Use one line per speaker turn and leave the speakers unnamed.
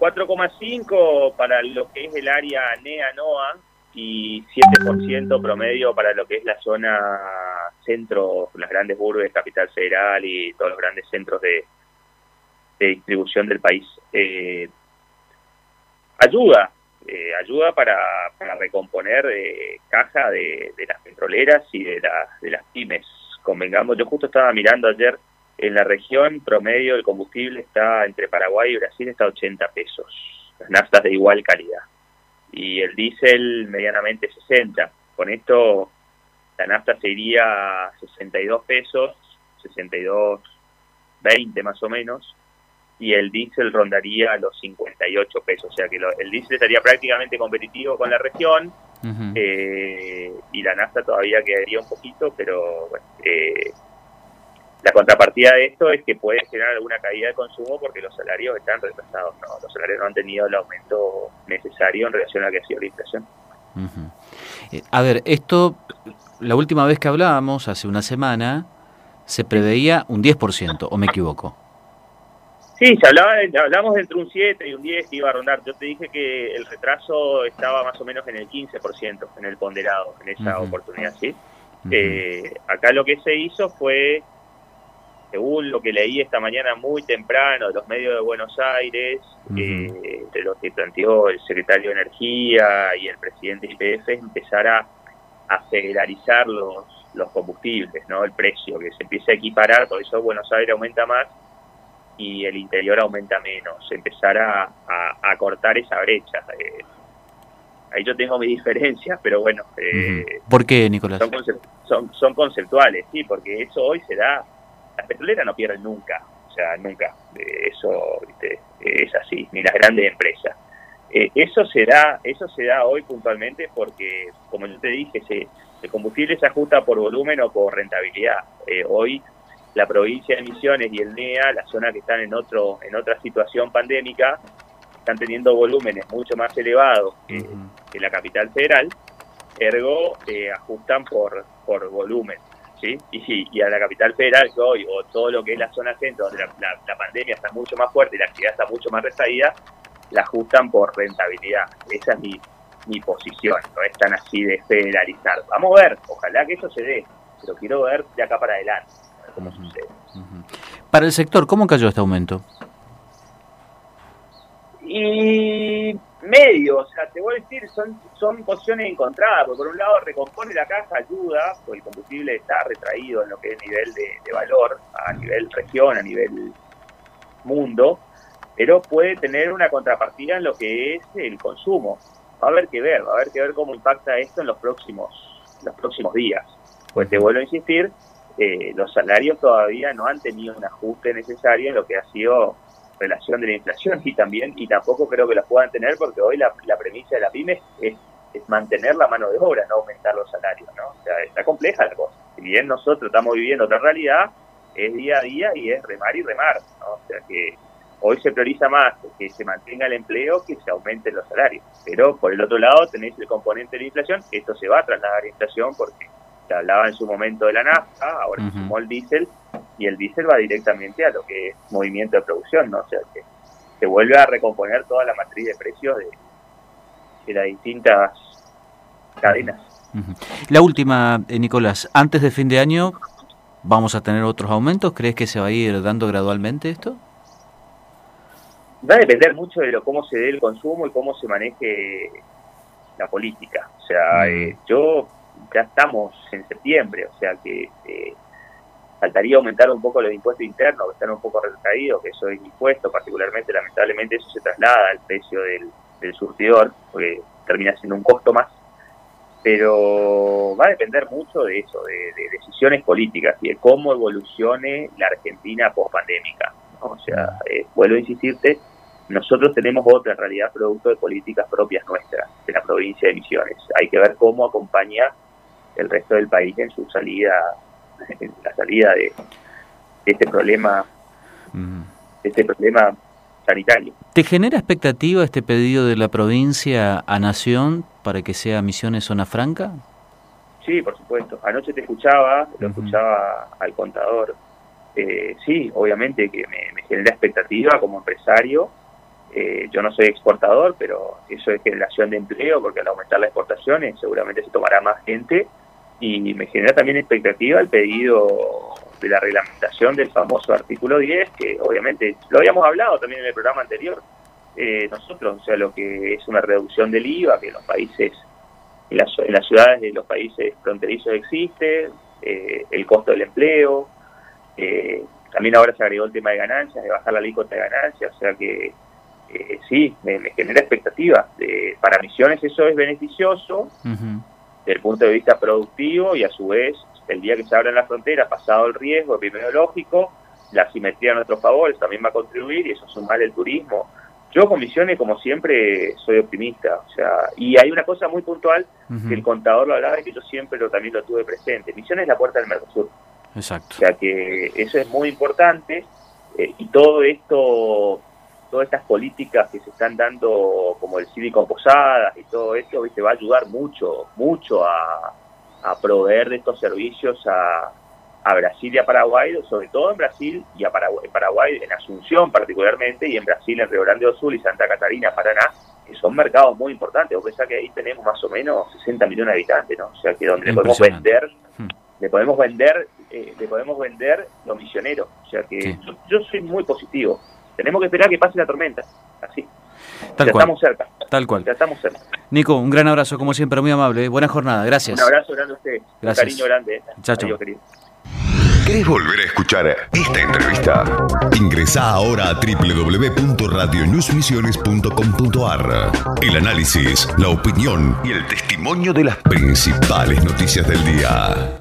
4,5 para lo que es el área NEA-NOA y 7% promedio para lo que es la zona centro, las grandes urbes, Capital Federal y todos los grandes centros de, distribución del país. Eh, ayuda, eh, ayuda para, para recomponer eh, caja de, de, las petroleras y de, de las pymes. Convengamos, yo justo estaba mirando ayer en la región promedio el combustible está entre Paraguay y Brasil está a 80 pesos, las naftas de igual calidad. Y el diésel medianamente 60. Con esto la nafta sería a 62 pesos, 62, 20 más o menos, y el diésel rondaría los 58 pesos. O sea que el diésel estaría prácticamente competitivo con la región eh, y la nafta todavía quedaría un poquito, pero bueno, eh, la contrapartida de esto es que puede generar alguna caída de consumo porque los salarios están retrasados, ¿no? Los salarios no han tenido el aumento necesario en relación a lo que ha sido la inflación.
Eh, a ver, esto, la última vez que hablábamos, hace una semana, se preveía un 10%, ¿o me equivoco?
Sí, se hablaba, hablamos entre un 7 y un 10 que iba a rondar. Yo te dije que el retraso estaba más o menos en el 15%, en el ponderado, en esa oportunidad, ¿sí? eh, acá lo que se hizo fue según lo que leí esta mañana muy temprano de los medios de Buenos Aires, de lo que planteó el secretario de Energía y el presidente de IPF, empezar a, federalizar los, los combustibles, ¿no? el precio, que se empiece a equiparar, por eso Buenos Aires aumenta más y el interior aumenta menos, empezar a, a, cortar esa brecha. Eh, ahí yo tengo mis diferencias, pero bueno.
Eh, ¿Por qué, Nicolás?
Son, son, son conceptuales, sí, porque eso hoy se da las petroleras no pierden nunca, o sea, nunca, eso es así, ni las grandes empresas. Eh, eso se da, eso se da hoy puntualmente porque, como yo te dije, se, el combustible se ajusta por volumen o por rentabilidad. Eh, hoy la provincia de Misiones y el NEA, las zonas que están en otro, en otra situación pandémica, están teniendo volúmenes mucho más elevados que, la capital federal, ergo eh, ajustan por, por volumen. ¿Sí? Y, y a la capital federal que hoy, o todo lo que es la zona centro, donde la, pandemia está mucho más fuerte y la actividad está mucho más retraída, la ajustan por rentabilidad. Esa es mi, mi posición, no es tan así de federalizar. Vamos a ver, ojalá que eso se dé, pero quiero ver de acá para adelante, cómo sucede.
Para el sector, ¿cómo cayó este aumento?
Y medio, o sea, te voy a decir, son, son posiciones encontradas, porque por un lado recompone la caja, ayuda, porque el combustible está retraído en lo que es nivel de, valor, a nivel región, a nivel mundo, pero puede tener una contrapartida en lo que es el consumo. Va a haber que ver, va a haber que ver cómo impacta esto en los próximos, los próximos días. Pues te vuelvo a insistir, eh, los salarios todavía no han tenido un ajuste necesario en lo que ha sido relación de la inflación y también, y tampoco creo que las puedan tener porque hoy la, la premisa de la pyme es, es, mantener la mano de obra, no aumentar los salarios, ¿no? O sea, está compleja la cosa. Si bien nosotros estamos viviendo otra realidad, es día a día y es remar y remar, ¿no? O sea que hoy se prioriza más que se mantenga el empleo que se aumenten los salarios. Pero por el otro lado tenéis el componente de la inflación, esto se va a trasladar a inflación porque se hablaba en su momento de la nafta, ahora se sumó el diésel, y el diésel va directamente a lo que es movimiento de producción, ¿no? O sea, que se vuelve a recomponer toda la matriz de precios de, de las distintas cadenas.
La última, eh, Nicolás, antes de fin de año, ¿vamos a tener otros aumentos? ¿Crees que se va a ir dando gradualmente esto?
Va a depender mucho de lo, cómo se dé el consumo y cómo se maneje la política. O sea, eh, yo ya estamos en septiembre, o sea que eh, faltaría aumentar un poco los impuestos internos, que están un poco retraídos, que eso es impuesto, particularmente, lamentablemente, eso se traslada al precio del, surtidor, porque termina siendo un costo más. Pero va a depender mucho de eso, de, decisiones políticas y de cómo evolucione la Argentina post-pandémica. O sea, eh, vuelvo a insistirte, nosotros tenemos otra realidad producto de políticas propias nuestras, de la provincia de Misiones. Hay que ver cómo acompaña el resto del país en su salida, en la salida de, este problema, este problema sanitario.
¿Te genera expectativa este pedido de la provincia a Nación para que sea Misiones zona franca?
Sí, por supuesto. Anoche te escuchaba, lo escuchaba al contador. Eh, sí, obviamente que me, me genera expectativa como empresario Eh, yo no soy exportador, pero eso es generación de empleo, porque al aumentar las exportaciones seguramente se tomará más gente y me genera también expectativa el pedido de la reglamentación del famoso artículo 10, que obviamente lo habíamos hablado también en el programa anterior, eh, nosotros, o sea, lo que es una reducción del IVA, que en los países, en las, ciudades de los países fronterizos existe, eh, el costo del empleo, eh, también ahora se agregó el tema de ganancias, de bajar la alícuota de ganancias, o sea que eh, sí, me, genera expectativa. De, para misiones eso es beneficioso desde el punto de vista productivo y a su vez el día que se abran las fronteras, pasado el riesgo epidemiológico, la simetría a nuestro favor también va a contribuir y eso suma el turismo. Yo con misiones, como siempre, soy optimista. O sea, y hay una cosa muy puntual que el contador lo hablaba y que yo siempre lo, también lo tuve presente. Misiones es la puerta del Mercosur.
Exacto.
O sea que eso es muy importante eh, y todo esto, todas estas políticas que se están dando, como el cívico Posadas y todo esto, ¿viste? va a ayudar mucho, mucho a, proveer de estos servicios a, a Brasil y a Paraguay, sobre todo en Brasil y a Paraguay, en Paraguay, en Asunción particularmente, y en Brasil, en Río Grande do Sul y Santa Catarina, Paraná, que son mercados muy importantes. O pensá que ahí tenemos más o menos 60 millones de habitantes, ¿no? O sea, que donde le podemos vender, hmm. le podemos vender eh, le podemos vender los misioneros. O sea que yo, soy muy positivo. Tenemos que esperar que pase la tormenta. Así.
Tal
ya
cual.
estamos cerca.
Tal cual.
Ya estamos cerca.
Nico, un gran abrazo, como siempre, muy amable. Buena jornada, gracias.
Un abrazo grande a usted. Un cariño grande.
Chao, chao.
querido.
¿Querés volver a escuchar esta entrevista? Ingresa ahora a www.radionewsmisiones.com.ar. El análisis, la opinión y el testimonio de las principales noticias del día.